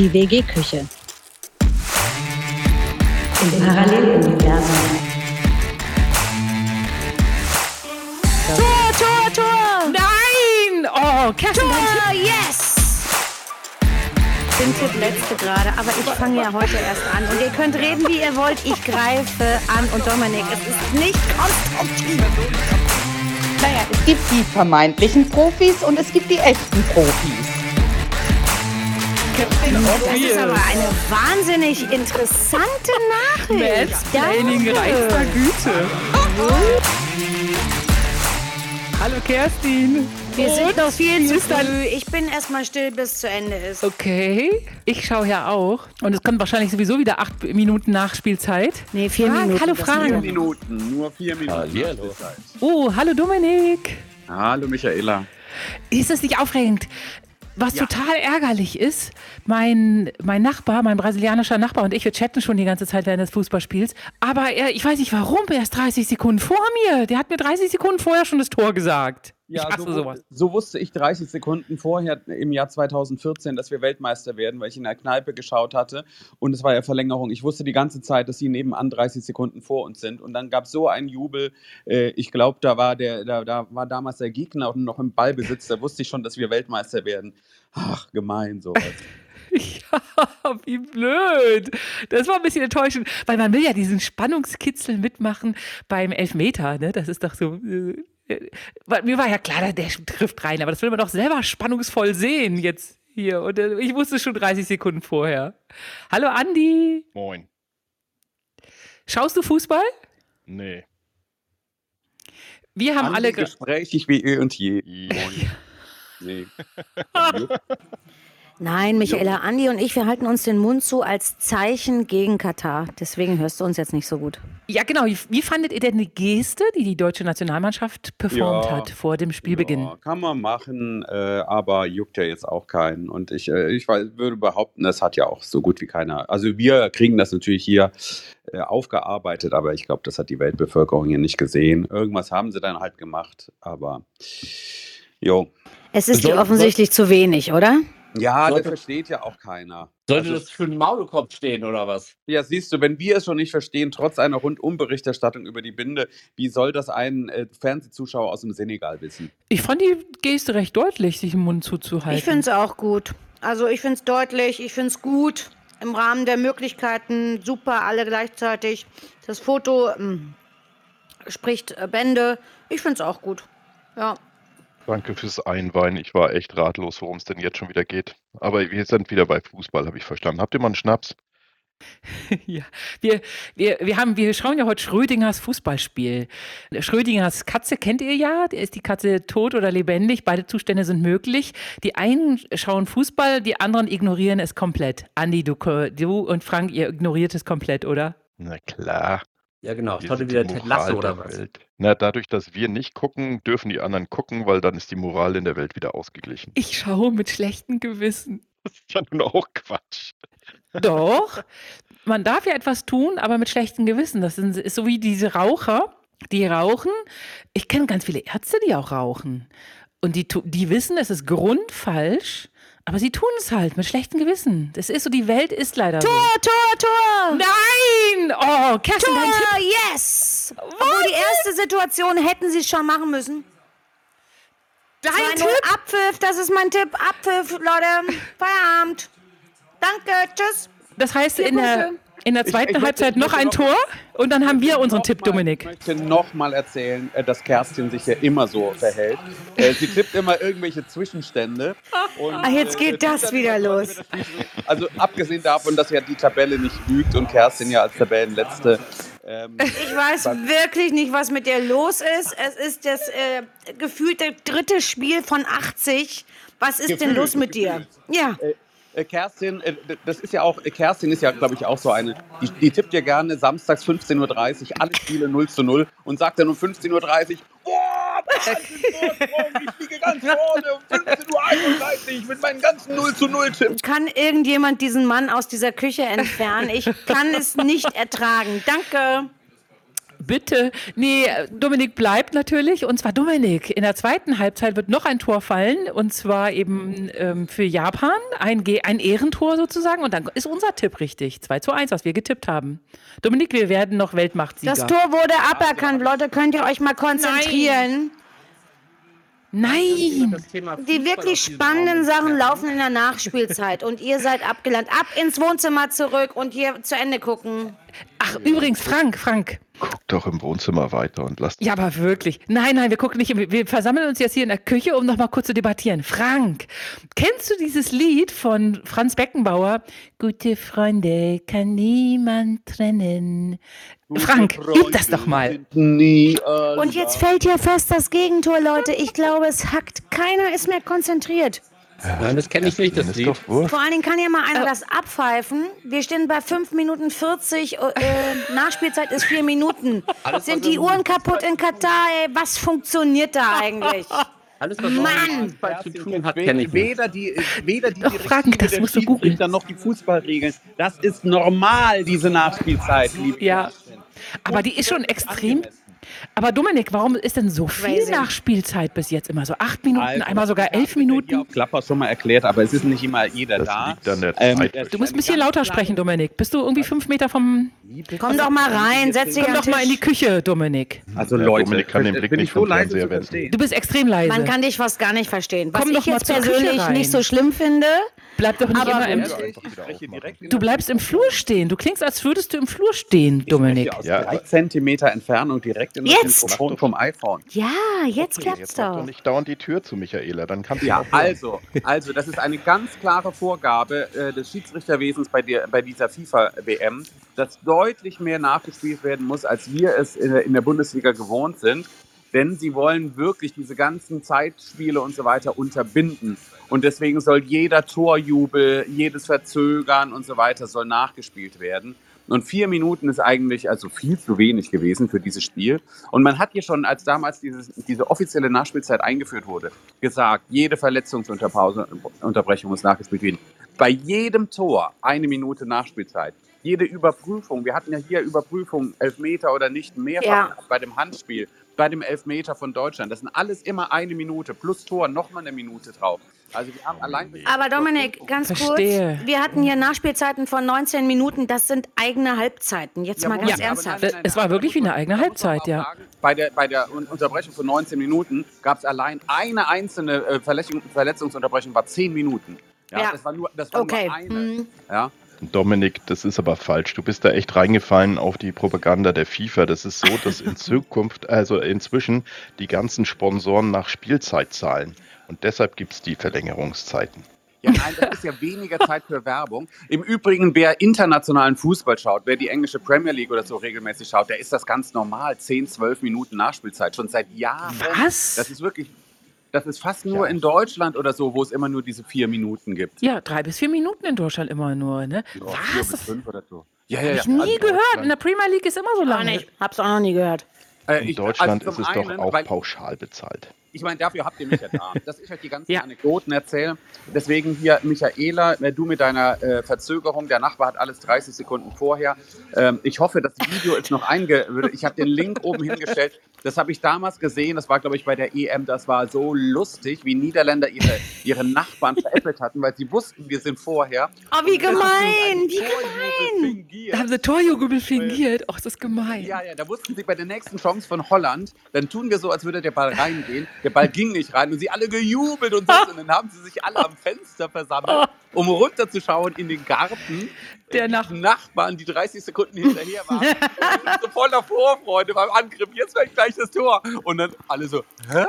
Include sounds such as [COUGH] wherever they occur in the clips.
Die WG-Küche. Im Paralleluniversum. Tor, Tor, Tor! Nein! Oh, Kerstin. Tor, yes! Tipp letzte gerade, aber ich fange ja heute erst an. Und ihr könnt reden, wie ihr wollt. Ich greife an. Und Dominik, es ist nicht konstruktiv. Naja, es gibt die vermeintlichen Profis und es gibt die echten Profis. Das ist aber eine wahnsinnig interessante Nachricht. Mansplaining reichster Güte. Hallo Kerstin. Wir Und sind noch viel zu früh. Ich bin erstmal still, bis zu Ende ist. Okay, ich schaue ja auch. Und es kommt wahrscheinlich sowieso wieder acht Minuten nach Spielzeit. Nee, vier Frank, Minuten. hallo Frank. sind Minuten, nur vier Minuten. Spielzeit. Oh, hallo Dominik. Hallo Michaela. Ist das nicht aufregend? Was Ja. total ärgerlich ist, mein, mein Nachbar, mein brasilianischer Nachbar und ich, wir chatten schon die ganze Zeit während des Fußballspiels. Aber er, ich weiß nicht warum, er ist 30 Sekunden vor mir. Der hat mir 30 Sekunden vorher schon das Tor gesagt. Ich hasse so, sowas. so wusste ich 30 Sekunden vorher im Jahr 2014, dass wir Weltmeister werden, weil ich in der Kneipe geschaut hatte und es war ja Verlängerung. Ich wusste die ganze Zeit, dass sie nebenan 30 Sekunden vor uns sind und dann gab es so einen Jubel. Äh, ich glaube, da war der, da, da war damals der Gegner noch im Ballbesitz. Da wusste ich schon, dass wir Weltmeister werden. Ach, gemein sowas. [LAUGHS] Ja, wie blöd. Das war ein bisschen enttäuschend, weil man will ja diesen Spannungskitzel mitmachen beim Elfmeter, ne? Das ist doch so. Mir war ja klar, der trifft rein, aber das will man doch selber spannungsvoll sehen jetzt hier. Und äh, ich wusste schon 30 Sekunden vorher. Hallo Andi. Moin. Schaust du Fußball? Nee. Wir haben alle. Andi ge- gesprächig wie eh und je. Ja. [LAUGHS] Nee. [LAUGHS] Nein, Michaela, Andi und ich, wir halten uns den Mund zu als Zeichen gegen Katar. Deswegen hörst du uns jetzt nicht so gut. Ja, genau. Wie, wie fandet ihr denn die Geste, die die deutsche Nationalmannschaft performt Ja. hat vor dem Spielbeginn? Ja, kann man machen, äh, aber juckt ja jetzt auch keinen. Und ich, äh, ich würde behaupten, das hat ja auch so gut wie keiner. Also wir kriegen das natürlich hier äh, aufgearbeitet, aber ich glaube, das hat die Weltbevölkerung hier nicht gesehen. Irgendwas haben sie dann halt gemacht, aber jo. Es ist dir Soll- offensichtlich zu wenig, oder? Ja, das Sollte- versteht ja auch keiner. Sollte Also- das für einen Maulkorb stehen oder was? Ja, siehst du, wenn wir es schon nicht verstehen, trotz einer Rundumberichterstattung über die Binde, wie soll das ein äh, Fernsehzuschauer aus dem Senegal wissen? Ich fand die Geste recht deutlich, sich im Mund zuzuhalten. Ich finde es auch gut. Also ich finde es deutlich, ich finde es gut. Im Rahmen der Möglichkeiten, super, alle gleichzeitig. Das Foto ähm, spricht äh, Bände. Ich finde es auch gut. Ja. Danke fürs Einweihen. Ich war echt ratlos, worum es denn jetzt schon wieder geht. Aber wir sind wieder bei Fußball, habe ich verstanden. Habt ihr mal einen Schnaps? [LAUGHS] Ja, wir, wir, wir, haben, wir schauen ja heute Schrödingers Fußballspiel. Schrödingers Katze kennt ihr ja. Ist die Katze tot oder lebendig? Beide Zustände sind möglich. Die einen schauen Fußball, die anderen ignorieren es komplett. Andi, du, du und Frank, ihr ignoriert es komplett, oder? Na klar. Ja, genau. ihr sind wieder Ted Moral Lasso oder der was? Welt. Na, dadurch, dass wir nicht gucken, dürfen die anderen gucken, weil dann ist die Moral in der Welt wieder ausgeglichen. Ich schaue mit schlechtem Gewissen. [LAUGHS] Das ist ja nun auch Quatsch. Doch, [LAUGHS] man darf ja etwas tun, aber mit schlechtem Gewissen. Das sind, ist so wie diese Raucher, die rauchen. Ich kenne ganz viele Ärzte, die auch rauchen. Und die, die wissen, es ist grundfalsch, aber sie tun es halt mit schlechtem Gewissen. Das ist so, die Welt ist leider Tor, Tor, Tor! so. Nein! Oh, Kerstin, dein Tipp. Tor, yes! Obwohl die erste Situation hätten sie schon machen müssen. Dein 2-0 Tipp. Abpfiff, das ist mein Tipp. Abpfiff, Leute. Feierabend. Danke, tschüss. Das heißt, in der, Punkte. In der Ich- zweiten ich möchte- Halbzeit ich noch möchte ein noch- Tor und dann haben wir unseren Tipp, mal- Dominik. Ich möchte nochmal erzählen, äh, dass Kerstin sich ja immer so verhält. Äh, Sie tippt immer irgendwelche Zwischenstände. [LAUGHS] Und, Ach, jetzt geht äh, das wieder los. Also abgesehen davon, dass ja die Tabelle nicht lügt und Kerstin ja als Tabellenletzte. Ähm, [LAUGHS] Ich weiß wirklich nicht, was mit dir los ist. Es ist das äh, gefühlte dritte Spiel von 80. Was ist denn Gefühlt, los mit dir? Ja. äh, Kerstin, äh, das ist ja auch, äh, Kerstin ist ja, glaube ich, auch so eine, die, die tippt ja gerne samstags 15.30 Uhr alle Spiele 0 zu 0 und sagt dann um 15.30 Uhr, boah, ich liege ganz vorne um 15.31 Uhr mit meinen ganzen 0 zu 0 Tipps. Kann irgendjemand diesen Mann aus dieser Küche entfernen? Ich kann es nicht ertragen. Danke. Bitte. Nee, Dominik bleibt natürlich. Und zwar Dominik. In der zweiten Halbzeit wird noch ein Tor fallen. Und zwar eben ähm, für Japan. Ein, Ge- ein Ehrentor sozusagen. Und dann ist unser Tipp richtig. 2 zu 1, was wir getippt haben. Dominik, wir werden noch Weltmachtsieger. Das Tor wurde aberkannt, Leute. Könnt ihr euch mal konzentrieren? Nein! Thema Die wirklich spannenden Sachen laufen in der Nachspielzeit. Und ihr seid abgelandet. Ab ins Wohnzimmer zurück und hier zu Ende gucken. Ach, übrigens, Frank, Frank. Guck doch im Wohnzimmer weiter und lass Ja, aber wirklich. Nein, nein, wir gucken nicht. Wir wir versammeln uns jetzt hier in der Küche, um noch mal kurz zu debattieren. Frank, kennst du dieses Lied von Franz Beckenbauer? Gute Freunde kann niemand trennen. Frank, üb das doch mal. Und jetzt fällt hier fast das Gegentor, Leute. Ich glaube, es hackt. Keiner ist mehr konzentriert. Nein, das kenne ich nicht, das Ist Lied. Vor allen Dingen kann ja mal einer das abpfeifen. Wir stehen bei 5 Minuten 40. Äh, Nachspielzeit ist 4 Minuten. [LAUGHS] Alles, Sind die Uhren kaputt in Katar? Ey, was funktioniert da eigentlich? [LAUGHS] Alles, was Mann! mit Fußball zu tun hat, kenne ich nicht. Weder die, weder die Doch, Frank, das musst du googeln. Noch die Fußballregeln. Das ist normal, diese Nachspielzeit, liebe Ja. Aber die ist schon extrem. Aber Dominik, warum ist denn so viel Crazy. Nachspielzeit bis jetzt immer so? Acht Minuten, Also, einmal sogar elf Minuten? auf Klapper schon mal erklärt, aber es ist nicht immer jeder Das da. liegt an der Ähm, Du musst ein bisschen lauter sprechen, Dominik. Bist du irgendwie fünf Meter vom. Komm doch mal rein, setz dich Komm doch mal in die. Küche, Dominik. Also Leute, Dominik kann den bin Blick ich nicht so vom leise Fernseher zu wenden. verstehen? Du bist extrem leise. Man kann dich fast gar nicht verstehen. Was Komm ich doch mal jetzt persönlich nicht so schlimm finde, Bleib doch nicht Aber immer im. Du bleibst im Flur stehen. Du klingst, als würdest du im Flur stehen, Dominik. Aus Ja, drei Zentimeter Entfernung direkt in das Jetzt? Mikrofon vom iPhone. ja, jetzt Okay, klappt's jetzt doch doch. nicht dauernd die Tür zu, Michaela. Dann kannst du Ja, auch hören. also, also, das ist eine ganz klare Vorgabe äh, des Schiedsrichterwesens bei, der, bei dieser FIFA-WM, dass deutlich mehr nachgespielt werden muss, als wir es in der, in der Bundesliga gewohnt sind. Denn sie wollen wirklich diese ganzen Zeitspiele und so weiter unterbinden. Und deswegen soll jeder Torjubel, jedes Verzögern und so weiter soll nachgespielt werden. Und vier Minuten ist eigentlich also viel zu wenig gewesen für dieses Spiel. Und man hat hier schon, als damals dieses, diese offizielle Nachspielzeit eingeführt wurde, gesagt, jede Verletzungsunterbrechung muss nachgespielt werden. Bei jedem Tor eine Minute Nachspielzeit. Jede Überprüfung, wir hatten ja hier Überprüfung, Elfmeter oder nicht, mehrfach Ja. bei dem Handspiel, bei dem Elfmeter von Deutschland. Das sind alles immer eine Minute, plus Tor nochmal eine Minute drauf. Also wir haben allein... Aber Dominik, ganz Verstehe. kurz. Wir hatten hier Nachspielzeiten von 19 Minuten. Das sind eigene Halbzeiten. Jetzt mal ganz Ja, ernsthaft. nein, Es war wirklich wie eine eigene Halbzeit, ja. sagen, Bei der, bei der Un- Unterbrechung von 19 Minuten gab es allein eine einzelne äh, Verletzung, Verletzungsunterbrechung, war 10 Minuten. Ja, Ja. Das war nur, das war Okay. nur eine. Hm. Ja. Dominik, das ist aber falsch. Du bist da echt reingefallen auf die Propaganda der FIFA. Das ist so, dass in [LAUGHS] Zukunft, also inzwischen, die ganzen Sponsoren nach Spielzeit zahlen. Und deshalb gibt es die Verlängerungszeiten. Ja, nein, das ist ja weniger Zeit für Werbung. Im Übrigen, wer internationalen Fußball schaut, wer die englische Premier League oder so regelmäßig schaut, der ist das ganz normal. 10, 12 Minuten Nachspielzeit, schon seit Jahren. Was? Das ist wirklich, das ist fast nur Ja. in Deutschland oder so, wo es immer nur diese vier Minuten gibt. Ja, drei bis vier Minuten in Deutschland immer nur, ne? Vier Was? bis fünf oder so. Ja, Hab ich nie gehört. In der Premier League ist immer so Auch lange. nicht. Hab's auch noch nie gehört. Äh, In ich- Deutschland also ist es doch einen, auch weil- pauschal bezahlt. Ich meine, dafür habt ihr mich ja da, dass ich euch die ganzen Ja. Anekdoten erzähle. Deswegen hier, Michaela, äh, du mit deiner äh, Verzögerung. Der Nachbar hat alles 30 Sekunden vorher. Ähm, ich hoffe, das Video ist noch einge... Ich habe den Link oben hingestellt. Das habe ich damals gesehen. Das war, glaube ich, bei der EM. Das war so lustig, wie Niederländer ihre, ihre Nachbarn veräppelt hatten, weil sie wussten, wir sind vorher. Oh, wie gemein, ein wie gemein. fingiert. Da haben sie Torjubel fingiert. Ach, das ist gemein. Ja, ja, da wussten sie bei der nächsten Chance von Holland, dann tun wir so, als würde der Ball reingehen. Der Ball ging nicht rein und sie alle gejubelt und so. Und dann haben sie sich alle am Fenster versammelt, um runterzuschauen in den Garten. Der Nach- Nachbarn, die 30 Sekunden hinterher waren, so voller Vorfreude beim Angriff. Jetzt fällt gleich das Tor. Und dann alle so, hä?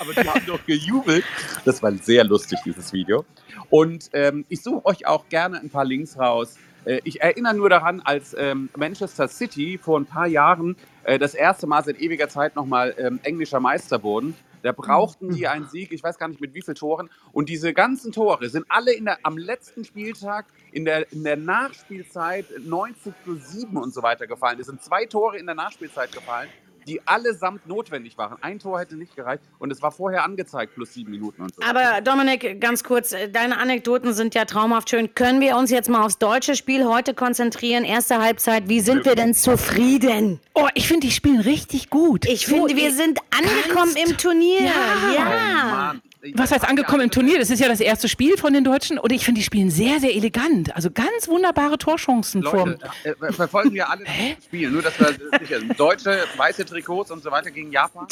Aber die haben doch gejubelt. Das war sehr lustig, dieses Video. Und ähm, ich suche euch auch gerne ein paar Links raus. Äh, ich erinnere nur daran, als ähm, Manchester City vor ein paar Jahren äh, das erste Mal seit ewiger Zeit nochmal ähm, englischer Meister wurden. Da brauchten die einen Sieg, ich weiß gar nicht mit wie vielen Toren. Und diese ganzen Tore sind alle in der, am letzten Spieltag in der, in der Nachspielzeit 90 plus 7 und so weiter gefallen. Es sind zwei Tore in der Nachspielzeit gefallen. Die allesamt notwendig waren. Ein Tor hätte nicht gereicht und es war vorher angezeigt, plus sieben Minuten und so. Aber Dominik, ganz kurz, äh, deine Anekdoten sind ja traumhaft schön. Können wir uns jetzt mal aufs deutsche Spiel heute konzentrieren? Erste Halbzeit, wie sind wir denn zufrieden? Oh, ich finde, die spielen richtig gut. Ich finde, wir sind angekommen im Turnier. Ja. Ja. Mann. Was heißt angekommen im Turnier? Das ist ja das erste Spiel von den Deutschen. Und ich finde, die spielen sehr, sehr elegant. Also ganz wunderbare Torchancen. Leute, Vom, äh, äh, verfolgen wir alle [LAUGHS] das Spiel. Nur, dass wir sicher sind. Deutsche, weiße Trikots und so weiter gegen Japan.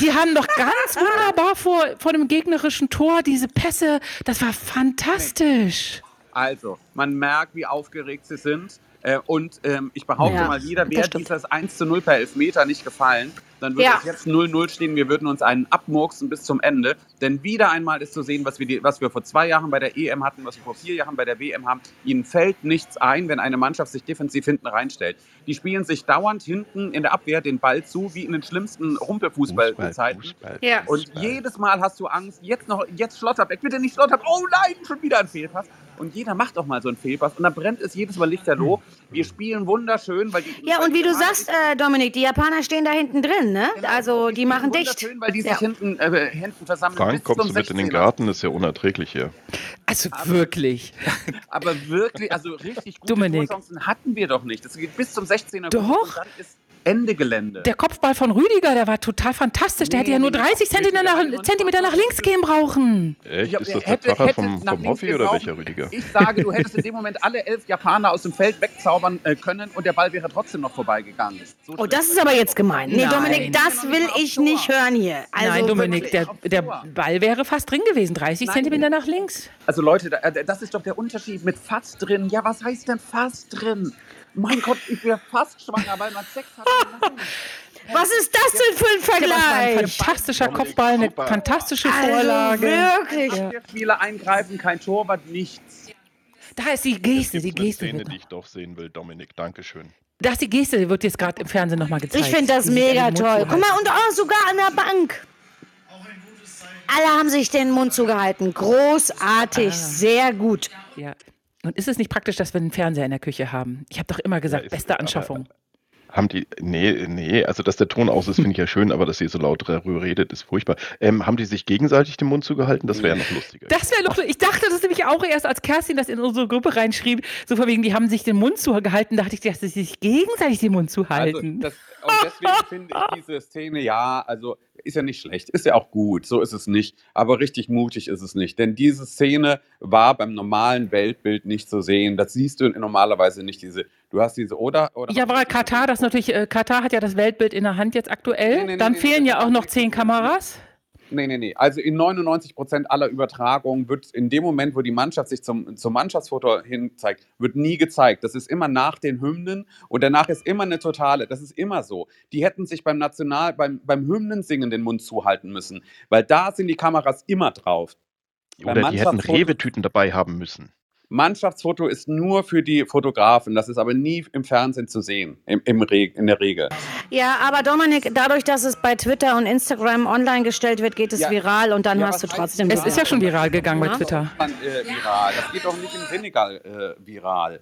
die haben doch ganz wunderbar vor, vor dem gegnerischen Tor diese Pässe. Das war fantastisch. Also, man merkt, wie aufgeregt sie sind. Äh, und ähm, ich behaupte Ja, mal wieder, das wäre dieses 1 zu 0 per Elfmeter nicht gefallen, dann würde Ja. es jetzt 0-0 stehen. Wir würden uns einen abmurksen bis zum Ende. Denn wieder einmal ist zu sehen, was wir, die, was wir vor zwei Jahren bei der EM hatten, was wir vor vier Jahren bei der WM haben. Ihnen fällt nichts ein, wenn eine Mannschaft sich defensiv hinten reinstellt. Die spielen sich dauernd hinten in der Abwehr den Ball zu, wie in den schlimmsten Rumpelfußballzeiten. Fußball, Ja. Und jedes Mal hast du Angst, jetzt noch, jetzt Schlotterbeck, bitte nicht Schlotterbeck, oh nein, schon wieder ein Fehlpass. Und jeder macht auch mal so einen Fehlpass und dann brennt es jedes Mal lichterloh. Wir spielen wunderschön, weil die. Ja, und wie du sagst, äh, Dominik, die Japaner stehen da hinten drin, ne? Genau, Also die machen dicht. Weil die sich Ja. hinten, äh, hinten versammeln. Frank, bis kommst zum du mit in den 16er. Garten? Das ist ja unerträglich hier. Also wirklich. [LAUGHS] Aber wirklich, also richtig gute Dominik. Hatten wir doch nicht. Das geht bis zum 16er. Doch. Und dann ist Ende Gelände. Der Kopfball von Rüdiger, der war total fantastisch. Der Nee, hätte ja nur nee, 30 nee, Zentimeter nach, Zentimeter nach links gehen brauchen. Echt? Ist das hätte- der Pfarrer hätte vom, vom Hoffi oder welcher Rüdiger? Ich sage, du hättest in dem Moment alle elf Japaner aus dem Feld wegzaubern äh, können und der Ball wäre trotzdem noch vorbeigegangen. So Oh, das ist aber jetzt gemein. Nee, Nein. Dominik, das will ich nicht hören hier. Also Nein, Dominik, der, der. Ball wäre fast drin gewesen. 30 Nein. Zentimeter nach links. Also Leute, da- das ist doch der Unterschied mit fast drin. Ja, was heißt denn fast drin? Mein Gott, ich wäre fast schwanger, weil man Sex hat. Was ist das denn für ein Das war ein Vergleich? fantastischer Kopfball, eine fantastische Also Vorlage. wirklich. Ja. Spieler eingreifen, kein Torwart, nichts. Da ist die Geste, die Geste. Szene, die ich doch sehen will, Dominik. Dankeschön. da ist die Geste, die wird jetzt gerade im Fernsehen nochmal gezeigt. Ich finde das mega toll. Guck mal, und oh, sogar an der Bank. Alle haben sich den Mund zugehalten. Großartig, Ah. sehr gut. Ja. Und ist es nicht praktisch, dass wir einen Fernseher in der Küche haben? Ich habe doch immer gesagt, ist- beste aber- Anschaffung. Haben die, nee, nee, also dass der Ton aus ist, finde ich ja schön, aber dass sie so laut darüber redet, ist furchtbar. Ähm, haben die sich gegenseitig den Mund zugehalten? Das wäre ja noch lustiger. Das wäre doch, ich dachte das nämlich auch erst, als Kerstin das in unsere Gruppe reinschrieb, so von wegen, die haben sich den Mund zugehalten, dachte ich, dass sie sich gegenseitig den Mund Also, zuhalten. das, und deswegen [LAUGHS] finde ich diese Szene, ja, also ist ja nicht schlecht, ist ja auch gut, so ist es nicht, aber richtig mutig ist es nicht. Denn diese Szene war beim normalen Weltbild nicht zu sehen. Das siehst du normalerweise nicht, diese, du hast diese, oder? oder ja, aber Katar, das natürlich, äh, Katar hat ja das Weltbild in der Hand jetzt aktuell. Nee, nee, Dann nee, fehlen nee, ja auch noch zehn Kameras. Nee, nee, nee. Also in 99 Prozent aller Übertragungen wird in dem Moment, wo die Mannschaft sich zum, zum Mannschaftsfoto hin zeigt, wird nie gezeigt. Das ist immer nach den Hymnen und danach ist immer eine totale. Das ist immer so. Die hätten sich beim National, beim, beim Hymnensingen den Mund zuhalten müssen, weil da sind die Kameras immer drauf. Oder die hätten Rewe-Tüten dabei haben müssen. Mannschaftsfoto ist nur für die Fotografen. Das ist aber nie im Fernsehen zu sehen, im, im in der Regel. Ja, aber Dominik, dadurch, dass es bei Twitter und Instagram online gestellt wird, geht es Ja. viral und dann Ja, hast du trotzdem. Es ist ja schon viral gegangen bei Ja. Twitter. Dann, äh, viral. Das geht doch nicht im Senegal äh, viral.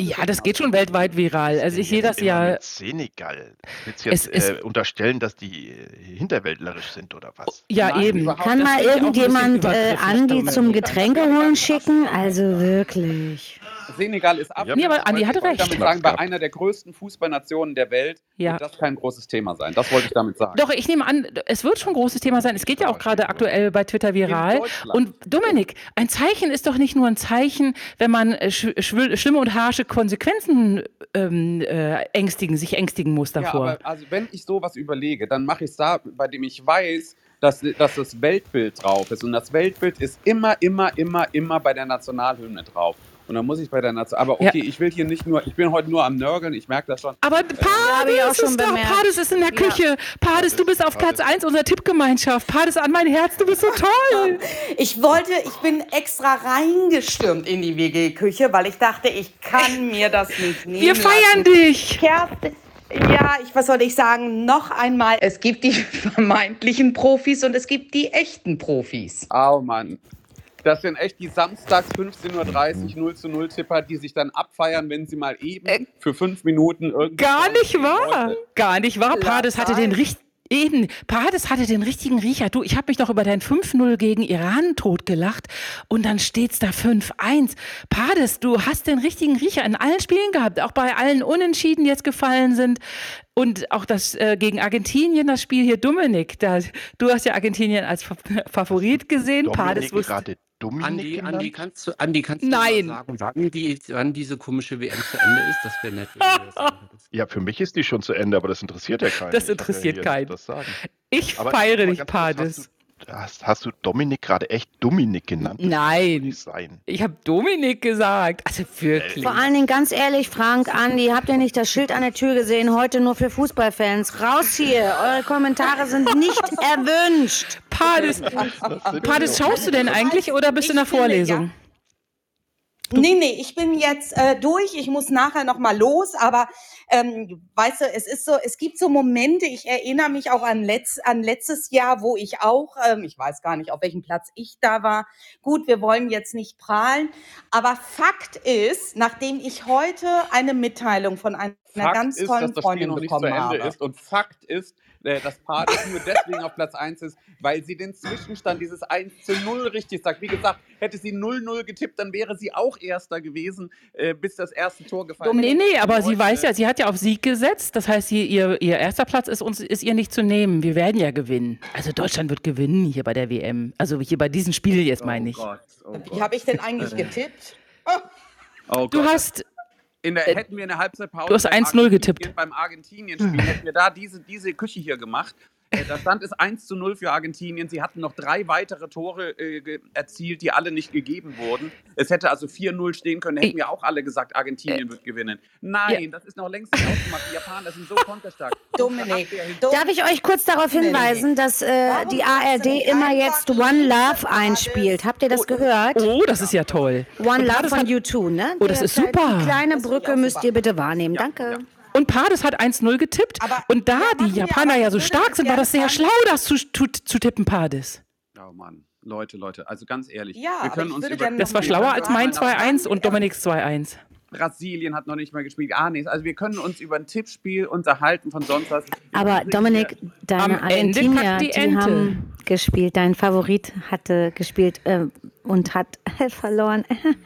Ja, das geht schon weltweit viral. Also ich sehe das ja. Mit Senegal. Willst du jetzt Es ist- äh, unterstellen, dass die äh, hinterwäldlerisch sind oder was? Ja, Nein, eben. Kann mal ich irgendjemand äh, Andi zum Getränke holen schicken? Also wirklich. Senegal ist ab. Nee, aber Andi hatte Ich recht. damit sagen, bei einer der größten Fußballnationen der Welt Ja. wird das kein großes Thema sein. Das wollte ich damit sagen. Doch, ich nehme an, es wird schon ein großes Thema sein. Es geht ja auch gerade aktuell bei Twitter viral. Und Dominik, ein Zeichen ist doch nicht nur ein Zeichen, wenn man äh, sch schw- schlimme und harsche Konsequenzen ähm, äh, ängstigen, sich ängstigen muss Ja, davor. aber also wenn ich sowas überlege, dann mache ich es da, bei dem ich weiß, dass, dass das Weltbild drauf ist. Und das Weltbild ist immer, immer, immer, immer bei der Nationalhymne drauf. Und dann muss ich bei der Nation. Aber Ja. okay, ich will hier nicht nur, ich bin heute nur am Nörgeln, ich merke das schon. aber hab ich auch Pades schon ist doch. Pades ist in der Küche. Pades, du bist auf Platz 1 unserer Tippgemeinschaft. Pades an mein Herz, du bist so toll. [LAUGHS] Ich wollte, ich bin extra reingestürmt in die WG-Küche, weil ich dachte, ich kann mir das nicht nehmen Wir feiern lassen. dich. Kerstin, ja, ich, was soll ich sagen? Noch einmal, es gibt die [LAUGHS] vermeintlichen Profis und es gibt die echten Profis. Oh Mann. Das sind echt die samstags 15.30 Uhr 0 zu 0 Tipper, die sich dann abfeiern, wenn sie mal eben für fünf Minuten irgendwie. Äh, Gar nicht wahr. Gar nicht wahr. Pades hatte den richtigen. Eben, Pades hatte den richtigen Riecher. Du, ich habe mich noch über dein 5-0 gegen Iran totgelacht und dann steht's da 5-1. Pades, du hast den richtigen Riecher in allen Spielen gehabt, auch bei allen Unentschieden, die jetzt gefallen sind. Und auch das äh, gegen Argentinien, das Spiel hier, Dominik, da, du hast ja Argentinien als Fa Favorit gesehen. Pades Dominik wusste. gerade Dominik Andi? Andi, kannst du, Andi, kannst du Nein. mal sagen, wann, die, wann diese komische WM zu Ende ist? Das wäre nett. wenn du das sagen würdest. Ja, für mich ist die schon zu Ende, aber das interessiert ja [LAUGHS] keinen. Das Ich interessiert keinen. Das sagen. Ich Aber feiere dich, Pades. Hast du, hast, du Dominik gerade echt Dominik genannt? Das Nein. sein. Ich habe Dominik gesagt. Also wirklich. Vor allen Dingen ganz ehrlich, Frank, Andi, habt ihr nicht das Schild an der Tür gesehen? Heute nur für Fußballfans. Raus hier! Eure Kommentare sind nicht [LAUGHS] erwünscht. Pades, Pades, schaust du denn eigentlich oder bist du in der Vorlesung? Nee, nee, ich bin jetzt äh, durch. Ich muss nachher noch mal los. Aber ähm, weißt du, es ist so, es gibt so Momente. Ich erinnere mich auch an, letz, an letztes Jahr, wo ich auch, ähm, ich weiß gar nicht, auf welchem Platz ich da war. Gut, wir wollen jetzt nicht prahlen, aber Fakt ist, nachdem ich heute eine Mitteilung von einer Fakt ganz ist, tollen dass das Spiel Freundin noch nicht zu bekommen Ende habe. ist. Und Fakt ist, äh, dass Pades [LAUGHS] nur deswegen auf Platz 1 ist, weil sie den Zwischenstand dieses 1 zu 0 richtig sagt. Wie gesagt, hätte sie 0-0 getippt, dann wäre sie auch Erster gewesen, äh, bis das erste Tor gefallen Nee, nee, aber sie weiß ja, sie hat ja auf Sieg gesetzt. Das heißt, ihr, ihr erster Platz ist, uns, ist ihr nicht zu nehmen. Wir werden ja gewinnen. Also Deutschland wird gewinnen hier bei der WM. Also hier bei diesem Spiel jetzt meine ich. Oh Gott, oh Wie habe ich denn eigentlich getippt? Oh Du Gott. hast, In der, hätten wir in der Halbzeitpause du hast beim 1-0 Argentinien- getippt. Beim Argentinien-Spiel [LAUGHS] hätten wir da diese, diese Küche hier gemacht. Äh, Da stand es 1 zu 0 für Argentinien. Sie hatten noch drei weitere Tore äh, erzielt, die alle nicht gegeben wurden. Es hätte also 4-0 stehen können. Hätten wir auch alle gesagt, Argentinien wird gewinnen. Nein, das ist noch längst nicht ausgemacht. Die Japaner sind so konterstark. Dominik, Darf ich euch kurz darauf hinweisen, dass äh, die ARD immer jetzt One Love einspielt? Habt ihr das gehört? oh, das ist ja toll. One Love von hat, U2, ne? Oh, das ist super. Die kleine Brücke müsst ihr bitte wahrnehmen. Danke. Und Pades hat 1-0 getippt. Aber- Und da die Japaner ja so stark sind, war das sehr schlau, das zu, zu, zu tippen, Pades. Oh Mann, Leute, Leute, also ganz ehrlich. Ja, wir können uns über Das war schlauer als mein fragen, 2-1 und Dominiks 2-1. Brasilien hat noch nicht mal gespielt. Ah, nee, also wir können uns über ein Tippspiel unterhalten von sonst was. Aber Dominik, deine Argentinier, die die, haben gespielt. Dein Favorit hatte gespielt äh, und hat [LAUGHS] verloren.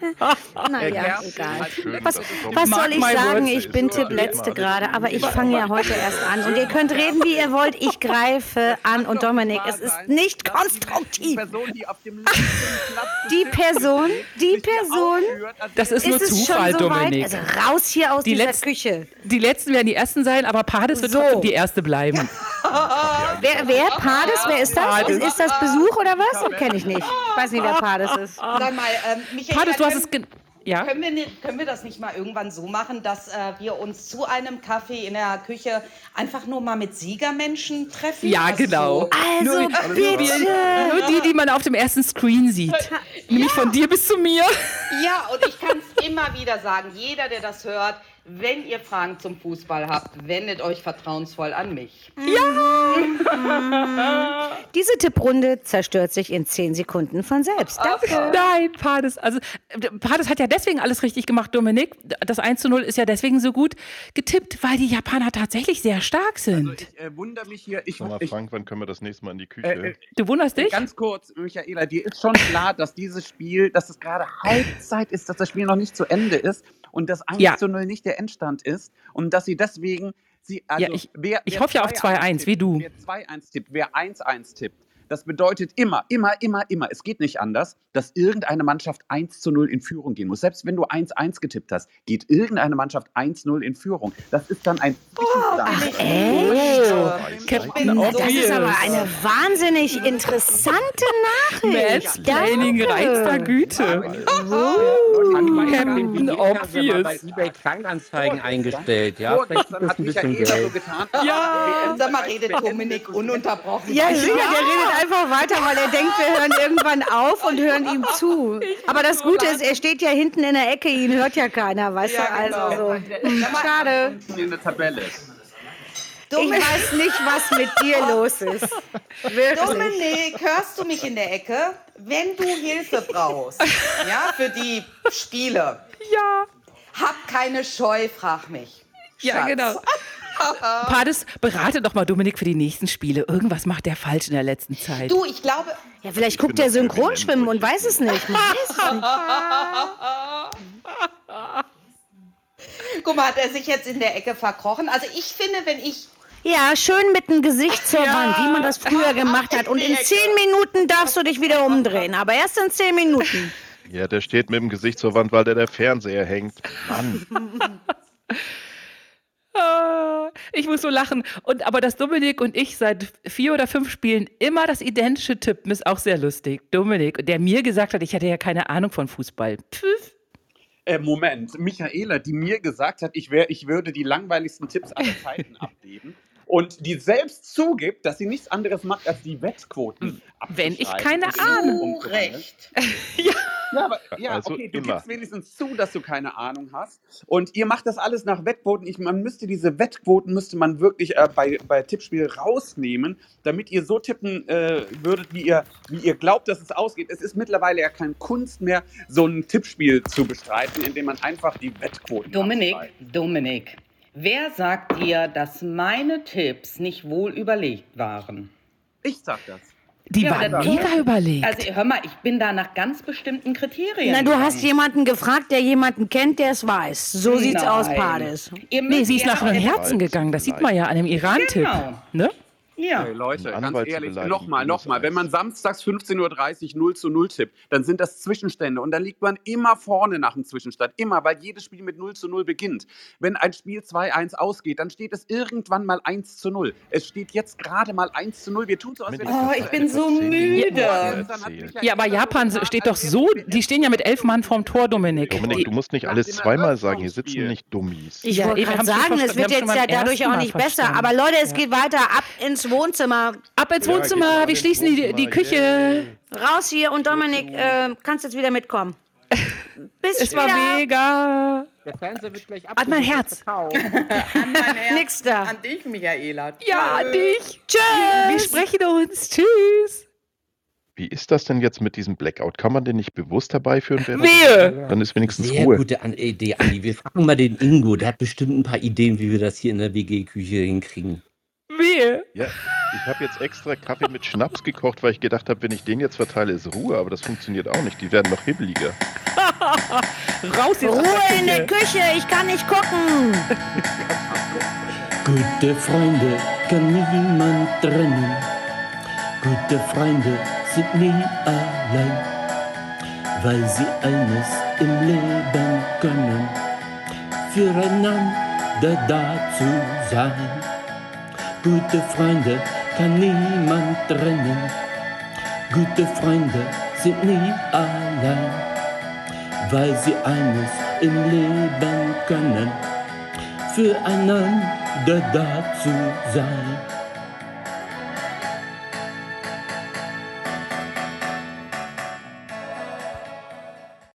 [LAUGHS] naja, egal. halt Was, was soll ich sagen? Ich bin Tippletzte gerade, aber ich fange ja heute erst an. Und ihr könnt reden, wie ihr wollt. Ich greife an. Und Dominik, es ist nicht Die konstruktiv. Person, die auf dem letzten Platz [LAUGHS] Die Person, die Person, aufführt, als Das ist nur Zufall, schon so weit? Dominik. Also raus hier aus Die dieser letzten- Küche. Die letzten werden die ersten sein, aber Pades wird So. die erste bleiben. Wer, wer? Pades? Wer ist das? Ist, ist das Besuch oder was? Kenne ich nicht. Ich weiß nicht, wer Pades ist. Sag mal, ähm, Michael, Pades, du hast können- es. Ja? Können wir, nicht, können wir das nicht mal irgendwann so machen, dass äh, wir uns zu einem Kaffee in der Küche einfach nur mal mit Siegermenschen treffen? Ja, Also genau. So, Also bitte. Nur die, die man auf dem ersten Screen sieht. Nämlich von dir bis zu mir. ja, und ich kann es immer wieder sagen, jeder, der das hört, wenn ihr Fragen zum Fußball habt, wendet euch vertrauensvoll an mich. [LAUGHS] Diese Tipprunde zerstört sich in 10 Sekunden von selbst. Danke. Nein, Pades. Also, Pades hat ja deswegen alles richtig gemacht, Dominik. Das 1 zu 0 ist ja deswegen so gut getippt, weil die Japaner tatsächlich sehr stark sind. Ich äh, wundere mich hier. Ich, Sag mal, ich, Frank, wann können wir das nächste Mal in die Küche? äh, äh, Du wunderst dich? Ganz kurz, Michaela, dir ist schon klar, dass dieses Spiel, dass es gerade Halbzeit ist, dass das Spiel noch nicht zu Ende ist und dass 1 Ja. zu 0 nicht der Endstand ist und dass sie deswegen, sie, also Ja, ich- wer, ich wer hoffe ja auf 2-1, tippt, wie du. Wer 2-1 tippt, wer 1-1 tippt, das bedeutet immer, immer, immer, immer, es geht nicht anders, dass irgendeine Mannschaft 1 zu 0 in Führung gehen muss. Selbst wenn du 1-1 getippt hast, geht irgendeine Mannschaft 1-0 in Führung. Das ist dann ein Zwischenstand. Echt? Captain Das ist Obvious. aber eine wahnsinnig interessante Nachricht. Mansplaining reinster Güte. Captain Wir haben mal bei Obvious. eBay Kleinanzeigen eingestellt. Ja, vielleicht hat es ein bisschen so Geld. getan. Ja. Sag mal, redet Dominik ununterbrochen. Ja, sicher, der redet einfach weiter, weil er denkt, wir hören irgendwann auf und hören ihm zu. Aber das Gute ist, er steht ja hinten in der Ecke, ihn hört ja keiner, weißt du? Also so. Hm, Schade. in der Tabelle. Ich weiß nicht, was mit dir [LAUGHS] los ist. Wirklich. Dominik, hörst du mich in der Ecke? Wenn du Hilfe brauchst, ja, für die Spiele, Ja. hab keine Scheu, frag mich. Ja, Schatz. genau. [LAUGHS] Pades, berate doch mal Dominik für die nächsten Spiele. Irgendwas macht der falsch in der letzten Zeit. Du, ich glaube, Ja, vielleicht guckt er Synchronschwimmen und weiß es nicht. Man weiß es nicht. [LAUGHS] guck mal, hat er sich jetzt in der Ecke verkrochen. Also ich finde, wenn ich Ja, schön mit dem Gesicht zur Wand, wie man das früher gemacht hat. Und [LAUGHS] in zehn Minuten darfst du dich wieder umdrehen. Aber erst in zehn Minuten. Ja, der steht mit dem Gesicht zur Wand, weil der der Fernseher hängt. Mann. Ah, Ich muss so lachen. Und aber dass Dominik und ich seit vier oder fünf Spielen immer das identische tippen, ist auch sehr lustig. Dominik, der mir gesagt hat, ich hätte ja keine Ahnung von Fußball. Pfiff. Äh, Moment, Michaela, die mir gesagt hat, ich, wär, ich würde die langweiligsten Tipps aller [LAUGHS] Zeiten abgeben und die selbst zugibt, dass sie nichts anderes macht, als die Wettquoten Wenn ich keine Ahnung. Recht. [LAUGHS] [LAUGHS] Ja, aber [LAUGHS] ja, Also okay, du immer. gibst wenigstens zu, dass du keine Ahnung hast. Und ihr macht das alles nach Wettquoten. Ich, man müsste diese Wettquoten müsste man wirklich äh, bei, bei Tippspiel rausnehmen, damit ihr so tippen äh, würdet, wie ihr, wie ihr glaubt, dass es ausgeht. Es ist mittlerweile ja keine Kunst mehr, so ein Tippspiel zu bestreiten, indem man einfach die Wettquoten Dominik, abschreibt. Dominik, wer sagt dir, dass meine Tipps nicht wohl überlegt waren? Ich sag das. Die Ja, waren mega überlegt. Also hör mal, ich bin da nach ganz bestimmten Kriterien. Na, du hast jemanden gefragt, der jemanden kennt, der es weiß. So sieht's aus, Nein. Pades. Nee, sie ist nach auch Herzen gegangen. Das sieht man ja an dem Iran-Tipp. Genau. Ne? Ja. Hey, Leute, ganz ehrlich, nochmal, nochmal. Wenn man samstags 15.30 Uhr 0 zu 0 tippt, dann sind das Zwischenstände und dann liegt man immer vorne nach dem Zwischenstand. Immer, weil jedes Spiel mit 0 zu 0 beginnt. Wenn ein Spiel 2-1 ausgeht, dann steht es irgendwann mal 1 zu 0. Es steht jetzt gerade mal 1 zu 0. Wir tun so, als wäre das Oh, ich bin so müde. Ja, aber Japan steht doch so, die stehen ja mit elf Mann vorm Tor, Dominik. Dominik, du musst nicht alles zweimal sagen. Hier sitzen nicht Dummies. Ich Ja, wollte gerade sagen, es wird jetzt ja dadurch auch nicht besser. Aber Leute, es geht weiter ab ins Wohnzimmer. Ab ins Wohnzimmer, geht wir schließen die, die Küche. Raus hier und Dominik, äh, kannst jetzt wieder mitkommen. [LAUGHS] Bis Es war wieder. mega. Der Fernseher wird gleich Hat mein Herz. An mein Herz. [LAUGHS] Nix da. An dich, Michaela. Ja, Tschüss. dich. Tschüss. Wir sprechen uns. Tschüss. Wie ist das denn jetzt mit diesem Blackout? Kann man den nicht bewusst herbeiführen? Wehe. Dann ist wenigstens Sehr Ruhe. gute An Idee, Andi. Wir fragen mal den Ingo. Der hat bestimmt ein paar Ideen, wie wir das hier in der WG-Küche hinkriegen. Wehe. Ja, ich habe jetzt extra Kaffee mit Schnaps gekocht, weil ich gedacht habe, wenn ich den jetzt verteile, ist Ruhe. Aber das funktioniert auch nicht. Die werden noch hibbeliger. [LAUGHS] Raus jetzt aus Ruhe in der Küche. Küche, ich kann nicht gucken. [LAUGHS] Gute Freunde kann niemand trennen. Gute Freunde sind nie allein, weil sie eines im Leben können, füreinander da zu sein. Gute Freunde kann niemand trennen. Gute Freunde sind nie allein, weil sie eines im Leben können, füreinander da zu sein.